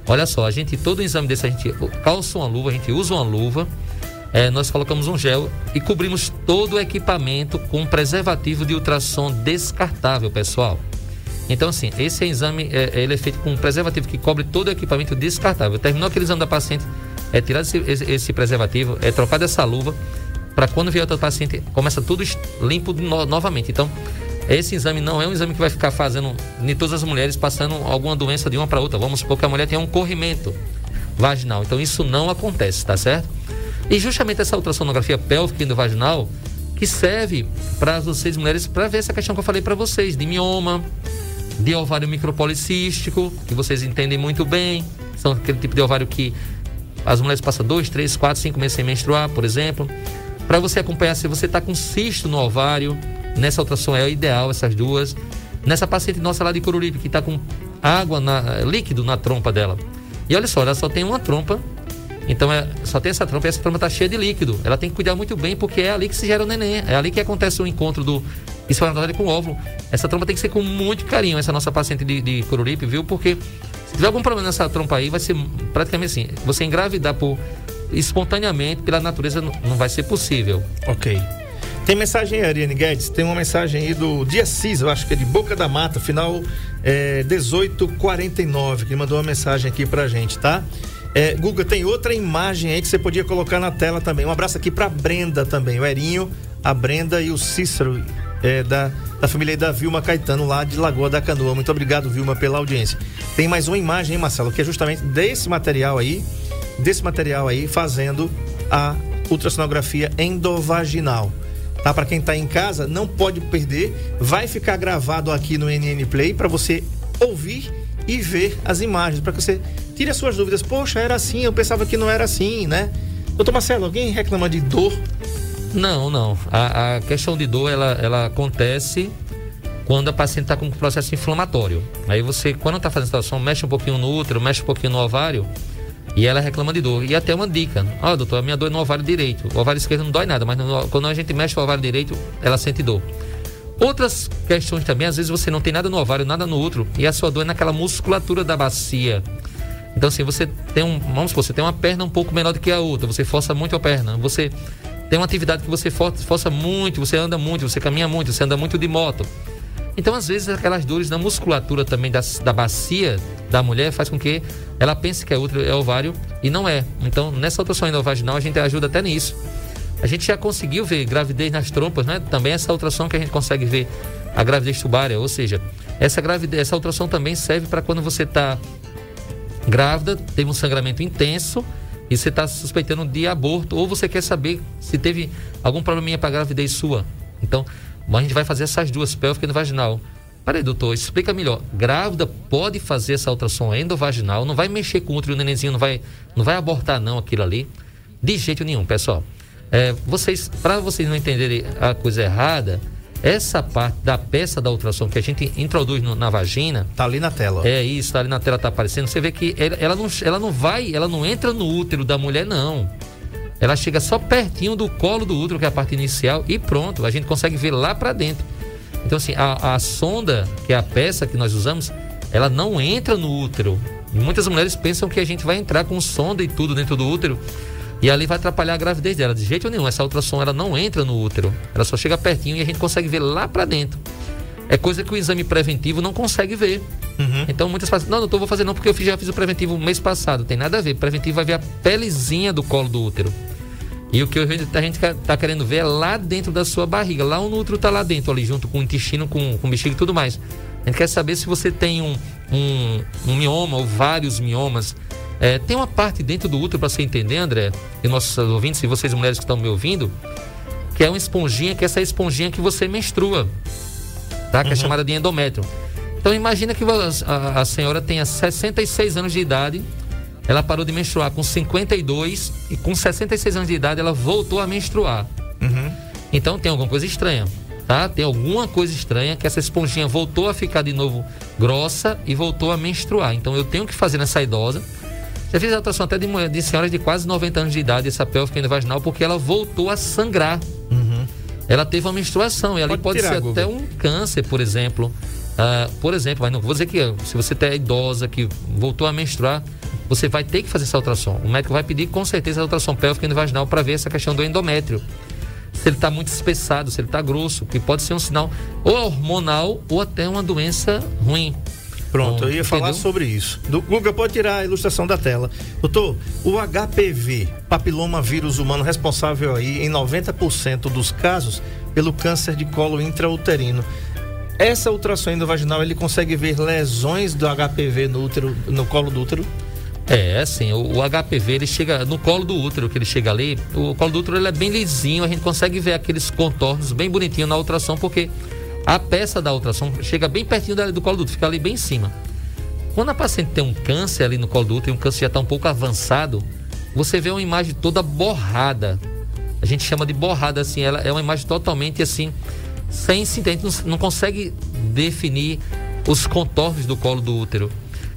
Olha só, a gente, todo exame desse, a gente calça uma luva, a gente usa uma luva é, nós colocamos um gel e cobrimos todo o equipamento com preservativo de ultrassom descartável, pessoal. Então, assim, esse exame é, ele é feito com um preservativo que cobre todo o equipamento descartável. Terminou aquele exame da paciente, é tirar esse, esse, esse preservativo, é trocar dessa luva, para quando vier outro paciente, começa tudo limpo no, novamente. Então, esse exame não é um exame que vai ficar fazendo em todas as mulheres passando alguma doença de uma para outra. Vamos supor que a mulher tem um corrimento vaginal. Então, isso não acontece, tá certo? E justamente essa ultrassonografia pélvica e vaginal que serve para vocês mulheres para ver essa questão que eu falei para vocês de mioma, de ovário micropolicístico, que vocês entendem muito bem, são aquele tipo de ovário que as mulheres passam dois, três, quatro, cinco meses sem menstruar, por exemplo. Para você acompanhar se você está com cisto no ovário, nessa ultrassom é ideal essas duas. Nessa paciente nossa lá de Coruripe que está com água na, líquido na trompa dela. E olha só, ela só tem uma trompa então é, só tem essa trompa e essa trompa está cheia de líquido. Ela tem que cuidar muito bem porque é ali que se gera o neném. É ali que acontece o encontro do espermatozoide com o óvulo. Essa trompa tem que ser com muito carinho, essa nossa paciente de, de Coruripe, viu? Porque se tiver algum problema nessa trompa aí, vai ser praticamente assim. Você engravidar por espontaneamente, pela natureza, não vai ser possível. Ok. Tem mensagem aí, Ariane Guedes. Tem uma mensagem aí do Dia Cis, eu acho que é de Boca da Mata, final é, 1849, que mandou uma mensagem aqui pra gente, tá? É, Guga, tem outra imagem aí que você podia colocar na tela também. Um abraço aqui pra Brenda também, o Erinho, a Brenda e o Cícero, é, da, da família da Vilma Caetano, lá de Lagoa da Canoa. Muito obrigado, Vilma, pela audiência. Tem mais uma imagem, hein, Marcelo, que é justamente desse material aí, desse material aí, fazendo a ultrassonografia endovaginal. Tá? Para quem está em casa, não pode perder. Vai ficar gravado aqui no NN Play para você ouvir e ver as imagens, para que você tire as suas dúvidas. Poxa, era assim, eu pensava que não era assim, né? Doutor Marcelo, alguém reclama de dor? Não, não. A, a questão de dor, ela, ela acontece quando a paciente está com um processo inflamatório. Aí você, quando está fazendo a situação, mexe um pouquinho no útero, mexe um pouquinho no ovário e ela reclama de dor. E até uma dica: Ó, oh, doutor, a minha dor é no ovário direito. O ovário esquerdo não dói nada, mas no, quando a gente mexe o ovário direito, ela sente dor. Outras questões também, às vezes você não tem nada no ovário, nada no útero, e a sua dor é naquela musculatura da bacia. Então, assim, você tem um. Vamos supor, você tem uma perna um pouco menor do que a outra, você força muito a perna, você tem uma atividade que você força muito, você anda muito, você caminha muito, você anda muito de moto. Então, às vezes, aquelas dores na musculatura também da, da bacia da mulher faz com que ela pense que é útero, é ovário e não é. Então, nessa ultrassom endovaginal, a gente ajuda até nisso. A gente já conseguiu ver gravidez nas trompas, né? Também essa ultrassom que a gente consegue ver a gravidez tubária, ou seja, essa gravidez, essa ultrassom também serve para quando você está grávida, teve um sangramento intenso e você está suspeitando de aborto, ou você quer saber se teve algum probleminha para gravidez sua. Então, a gente vai fazer essas duas, pélvica e vaginal. Peraí, doutor, explica melhor. Grávida pode fazer essa ultrassom endovaginal, não vai mexer com o útero, o nenenzinho não vai, não vai abortar não aquilo ali. De jeito nenhum, pessoal. É, vocês, para vocês não entenderem a coisa errada, essa parte da peça da ultrassom que a gente introduz no, na vagina. Tá ali na tela. É isso, tá ali na tela, tá aparecendo. Você vê que ela, ela, não, ela não vai, ela não entra no útero da mulher, não. Ela chega só pertinho do colo do útero, que é a parte inicial, e pronto, a gente consegue ver lá para dentro. Então, assim, a, a sonda, que é a peça que nós usamos, ela não entra no útero. E muitas mulheres pensam que a gente vai entrar com sonda e tudo dentro do útero e ali vai atrapalhar a gravidez dela. De jeito nenhum, essa ultrassom ela não entra no útero, ela só chega pertinho e a gente consegue ver lá para dentro. É coisa que o exame preventivo não consegue ver. Uhum. Então muitas pessoas, não, doutor, vou fazer não porque eu já fiz o preventivo mês passado. Tem nada a ver. O preventivo vai ver a pelezinha do colo do útero. E o que a gente está querendo ver é lá dentro da sua barriga. Lá o útero está lá dentro, ali junto com o intestino, com, com o bexiga e tudo mais. A gente quer saber se você tem um, um, um mioma ou vários miomas é, tem uma parte dentro do útero para você entender, André, e nossos ouvintes, e vocês mulheres que estão me ouvindo, que é uma esponjinha, que é essa esponjinha que você menstrua, tá? Que é uhum. é chamada de endométrio. Então imagina que a, a, senhora tenha 66 anos de idade, ela parou de menstruar com 52 e com 66 anos de idade ela voltou a menstruar. Uhum. Então tem alguma coisa estranha, tá? Tem alguma coisa estranha que essa esponjinha voltou a ficar de novo grossa e voltou a menstruar. Então eu tenho que fazer nessa idosa já fiz a ultrassom até de, mulher, de senhoras de quase 90 anos de idade, essa pélvica vaginal, porque ela voltou a sangrar. Uhum. Ela teve uma menstruação e ali pode, pode ser até um câncer, por exemplo. Uh, por exemplo, mas não vou dizer que se você é idosa, que voltou a menstruar, você vai ter que fazer essa ultrassom. O médico vai pedir com certeza a ultrassom pélvica vaginal para ver essa questão do endométrio. Se ele está muito espessado, se ele está grosso, que pode ser um sinal ou hormonal ou até uma doença ruim. Pronto, Bom, eu ia falar sobre isso. Do, Guga, pode tirar a ilustração da tela. Doutor, o HPV, papiloma vírus humano, responsável aí em 90% dos casos pelo câncer de colo intrauterino. Essa ultrassom endovaginal, ele consegue ver lesões do HPV no útero, no colo do útero? É, assim, o, o, HPV ele chega no colo do útero, que ele chega ali, o colo do útero ele é bem lisinho, a gente consegue ver aqueles contornos bem bonitinhos na ultrassom, porque a peça da ultrassom chega bem pertinho do colo do útero, fica ali bem em cima. Quando a paciente tem um câncer ali no colo do útero e um câncer já está um pouco avançado, você vê uma imagem toda borrada. A gente chama de borrada assim, ela é uma imagem totalmente assim, sem incidente, não, não consegue definir os contornos do colo do útero.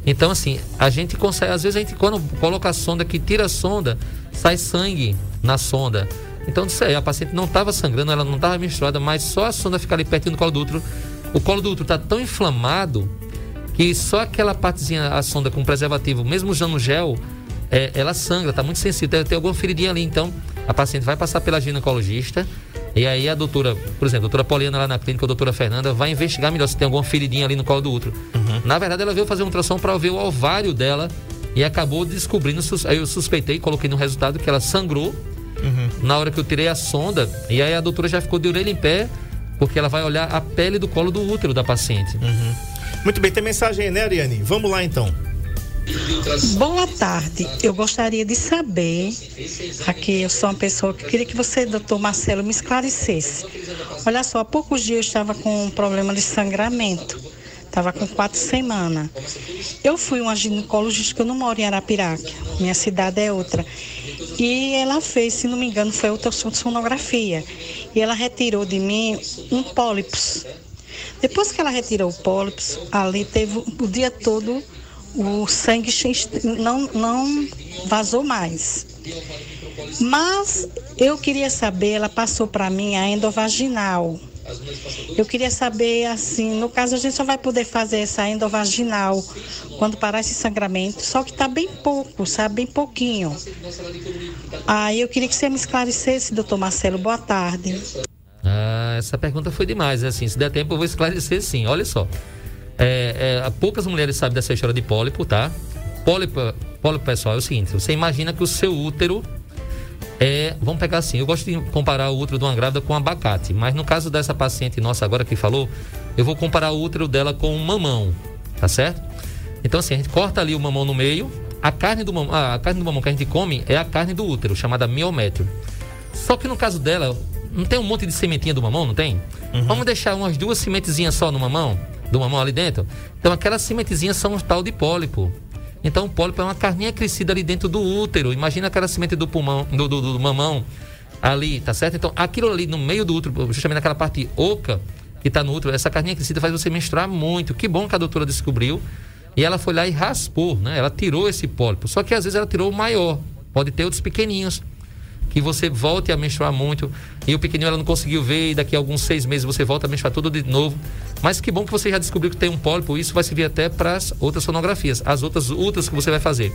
Então, assim, a gente consegue, às vezes a gente, quando coloca a sonda, que tira a sonda, sai sangue na sonda. Então, isso aí, a paciente não estava sangrando, ela não estava menstruada, mas só a sonda ficar ali pertinho do colo do útero. O colo do útero está tão inflamado que só aquela partezinha, a sonda com preservativo, mesmo usando gel, é, ela sangra, está muito sensível, tem, alguma feridinha ali. Então, a paciente vai passar pela ginecologista e aí a doutora, por exemplo, a doutora Poliana lá na clínica, a doutora Fernanda, vai investigar melhor se tem alguma feridinha ali no colo do útero. Uhum. Na verdade, ela veio fazer uma ultrassom para ver o ovário dela e acabou descobrindo, aí eu suspeitei, coloquei no resultado que ela sangrou uhum. na hora que eu tirei a sonda. E aí a doutora já ficou de orelha em pé, porque ela vai olhar a pele do colo do útero da paciente. Uhum. Muito bem, tem mensagem aí, né, Ariane? Vamos lá então. Boa tarde. Eu gostaria de saber, aqui eu sou uma pessoa que queria que você, doutor Marcelo, me esclarecesse. Olha só, há poucos dias eu estava com um problema de sangramento. Estava com quatro semanas. Eu fui uma ginecologista que eu não moro em Arapiraca. Minha cidade é outra. E ela fez, se não me engano, foi ultrassonografia. E ela retirou de mim um pólipos. Depois que ela retirou o pólipos, ali teve o dia todo o sangue não, não vazou mais. Mas eu queria saber, ela passou para mim a endovaginal. Eu queria saber, assim, no caso a gente só vai poder fazer essa endovaginal quando parar esse sangramento, só que está bem pouco, sabe? Bem pouquinho. Aí eu queria que você me esclarecesse, doutor Marcelo. Boa tarde. Ah, essa pergunta foi demais, assim. Se der tempo, eu vou esclarecer sim. Olha só. É, é, poucas mulheres sabem dessa história de pólipo, tá? Pólipo, pólipo, pessoal, é o seguinte: você imagina que o seu útero é. Vamos pegar assim, eu gosto de comparar o útero de uma grávida com um abacate, mas no caso dessa paciente nossa agora que falou, eu vou comparar o útero dela com um mamão, tá certo? Então, assim, a gente corta ali o mamão no meio, a carne do mamão, a carne do mamão que a gente come é a carne do útero, chamada miométrio. Só que no caso dela, não tem um monte de sementinha do mamão, não tem? Uhum. Vamos deixar umas duas sementezinhas só no mamão? Do mamão ali dentro. Então aquelas sementezinhas são um tal de pólipo. Então o pólipo é uma carninha crescida ali dentro do útero. Imagina aquela semente do pulmão, do, do, do mamão ali, tá certo? Então aquilo ali no meio do útero, justamente naquela parte oca que está no útero, essa carninha crescida faz você menstruar muito. Que bom que a doutora descobriu. E ela foi lá e raspou, né? Ela tirou esse pólipo. Só que às vezes ela tirou o maior. Pode ter outros pequeninhos que você volte a menstruar muito e o pequenininho ela não conseguiu ver e daqui a alguns seis meses você volta a menstruar tudo de novo. Mas que bom que você já descobriu que tem um pólipo, isso vai servir até para as outras sonografias, as outras ultras que você vai fazer.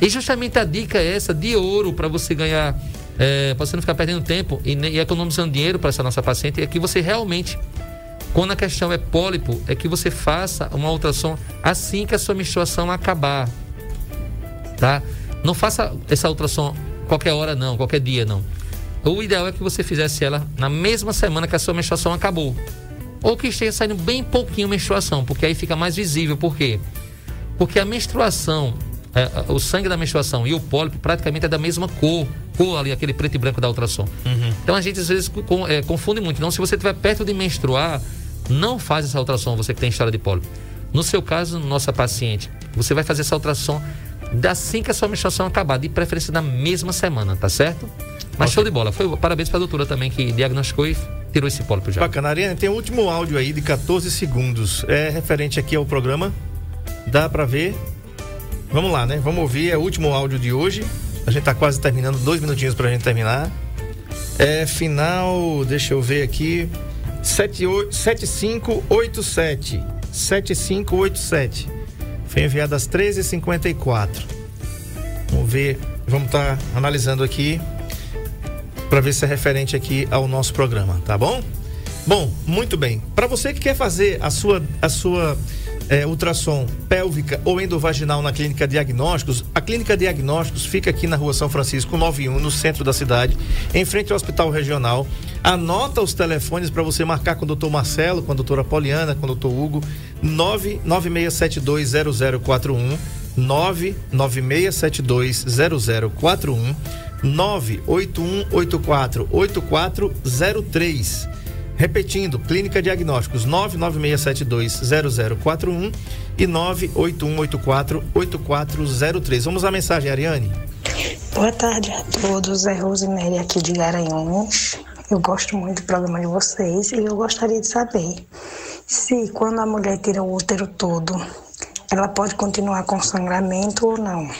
E justamente a dica é essa de ouro para você ganhar, é, para você não ficar perdendo tempo e, e economizando dinheiro para essa nossa paciente, é que você realmente quando a questão é pólipo, é que você faça uma ultrassom assim que a sua menstruação acabar. Tá? Não faça essa ultrassom qualquer hora não, qualquer dia não. O ideal é que você fizesse ela na mesma semana que a sua menstruação acabou. Ou que esteja saindo bem pouquinho menstruação, porque aí fica mais visível. Por quê? Porque a menstruação, é, o sangue da menstruação e o pólipo praticamente é da mesma cor. Cor ali, aquele preto e branco da ultrassom. Uhum. Então a gente às vezes com, é, confunde muito. Então, se você estiver perto de menstruar, não faz essa ultrassom, você que tem história de pólipo. No seu caso, nossa paciente, você vai fazer essa ultrassom assim que a sua menstruação acabar, de preferência na mesma semana, tá certo? Mas okay. show de bola. Foi, parabéns para a doutora também que diagnosticou e tirou esse pólipo já. Bacana, Ariane, tem o um último áudio aí de 14 segundos. É referente aqui ao programa. Dá para ver? Vamos lá, né? Vamos ouvir. É o último áudio de hoje. A gente tá quase terminando, dois minutinhos pra gente terminar. É final, deixa eu ver aqui. 7587. 7587. Foi enviado às 13h54. Vamos ver, vamos estar tá analisando aqui para ver se é referente aqui ao nosso programa, tá bom? Bom, muito bem. Para você que quer fazer a sua, a sua é, ultrassom pélvica ou endovaginal na Clínica Diagnósticos, a Clínica Diagnósticos fica aqui na rua São Francisco 91, no centro da cidade, em frente ao Hospital Regional. Anota os telefones para você marcar com o doutor Marcelo, com a doutora Poliana, com o doutor Hugo, 996720041, 996720041, 981848403. Repetindo, Clínica Diagnósticos 996720041 e 981848403. Vamos à mensagem, Ariane. Boa tarde a todos, é Rosemary aqui de Garanhuns. Eu gosto muito do programa de vocês e eu gostaria de saber se quando a mulher tira o útero todo, ela pode continuar com sangramento ou não.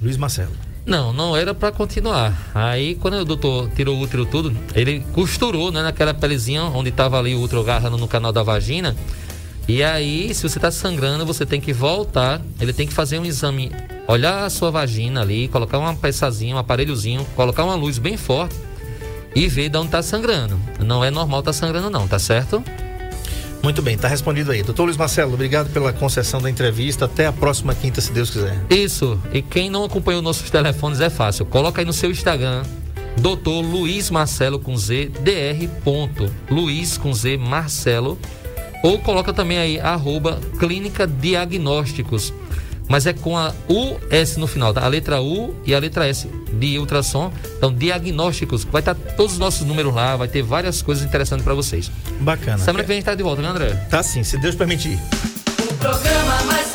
Luiz Marcelo. Não, não era para continuar. Aí, quando o doutor tirou o útero tudo, ele costurou, né, naquela pelezinha onde estava ali o útero agarrando no canal da vagina. E aí, se você está sangrando, você tem que voltar. Ele tem que fazer um exame, olhar a sua vagina ali, colocar uma peçazinha, um aparelhozinho, colocar uma luz bem forte e ver de onde está sangrando. Não é normal estar tá sangrando, não, tá certo? Muito bem, tá respondido aí. Doutor Luiz Marcelo, obrigado pela concessão da entrevista. Até a próxima quinta, se Deus quiser. Isso. E quem não acompanhou nossos telefones é fácil. Coloca aí no seu Instagram, doutor Luiz Marcelo com Z, dr. Luiz com Z Marcelo. Ou coloca também aí, arroba Clínica Diagnósticos mas é com a US no final, tá? A letra U e a letra S de ultrassom. Então, diagnósticos. Vai estar todos os nossos números lá, vai ter várias coisas interessantes para vocês. Bacana. Semana que vem a gente tá de volta, né, André? Tá sim, se Deus permitir. O programa mais